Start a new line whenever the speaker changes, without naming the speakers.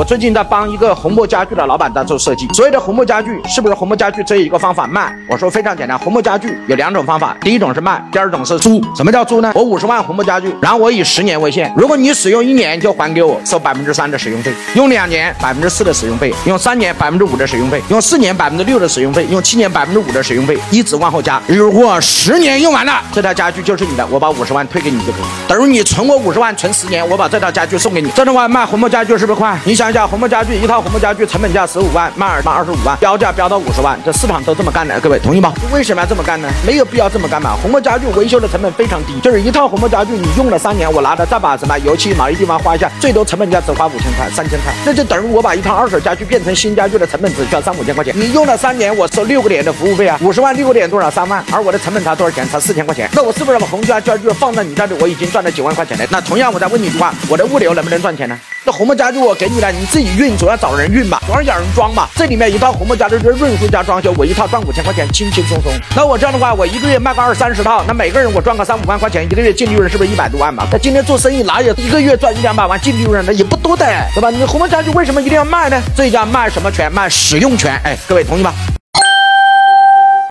我最近在帮一个红木家具的老板在做设计，所有的红木家具是不是红木家具只有一个方法卖？我说非常简单，红木家具有两种方法，第一种是卖，第二种是租。什么叫租呢？我五十万红木家具，然后我以十年为限，如果你使用一年就还给我收百分之三的使用费，用两年百分之四的使用费，用三年百分之五的使用费，用四年百分之六的使用费，用七年百分之五的使用费，一直往后加。如果十年用完了，这套家具就是你的，我把五十万退给你就可以。等于你存我五十万存十年，我把这套家具送给你。这种话卖红木家具是不是快？你想一下，红木家具一套红木家具成本价十五万，卖二卖二十五万，标价标到五十万，这市场都这么干的，各位同意吗？为什么要这么干呢？没有必要这么干嘛。红木家具维修的成本非常低，就是一套红木家具你用了三年，我拿着再把什么油漆哪一地方花一下，最多成本价只花五千块、三千块，那就等于我把一套二手家具变成新家具的成本只需要三五千块钱。你用了三年，我收六个点的服务费啊，五十万六个点多少？三万，而我的成本才多少钱？才四千块钱。那我是不是把红木家具放在你这里，我已经赚了几万块钱了？那同样，我再问你一句话，我的物流能不能赚钱呢？那红木家具我给你了，你自己运，总要找人运吧，总要找人装吧。这里面一套红木家具是润肤加装修，我一套赚五千块钱，轻轻松松。那我这样的话，我一个月卖个二三十套，那每个人我赚个三五万块钱，一个月净利润是不是一百多万嘛？那今天做生意哪有一个月赚一两百万净利润的也不多的，对吧？你红木家具为什么一定要卖呢？这叫卖什么权？卖使用权。哎，各位同意吗？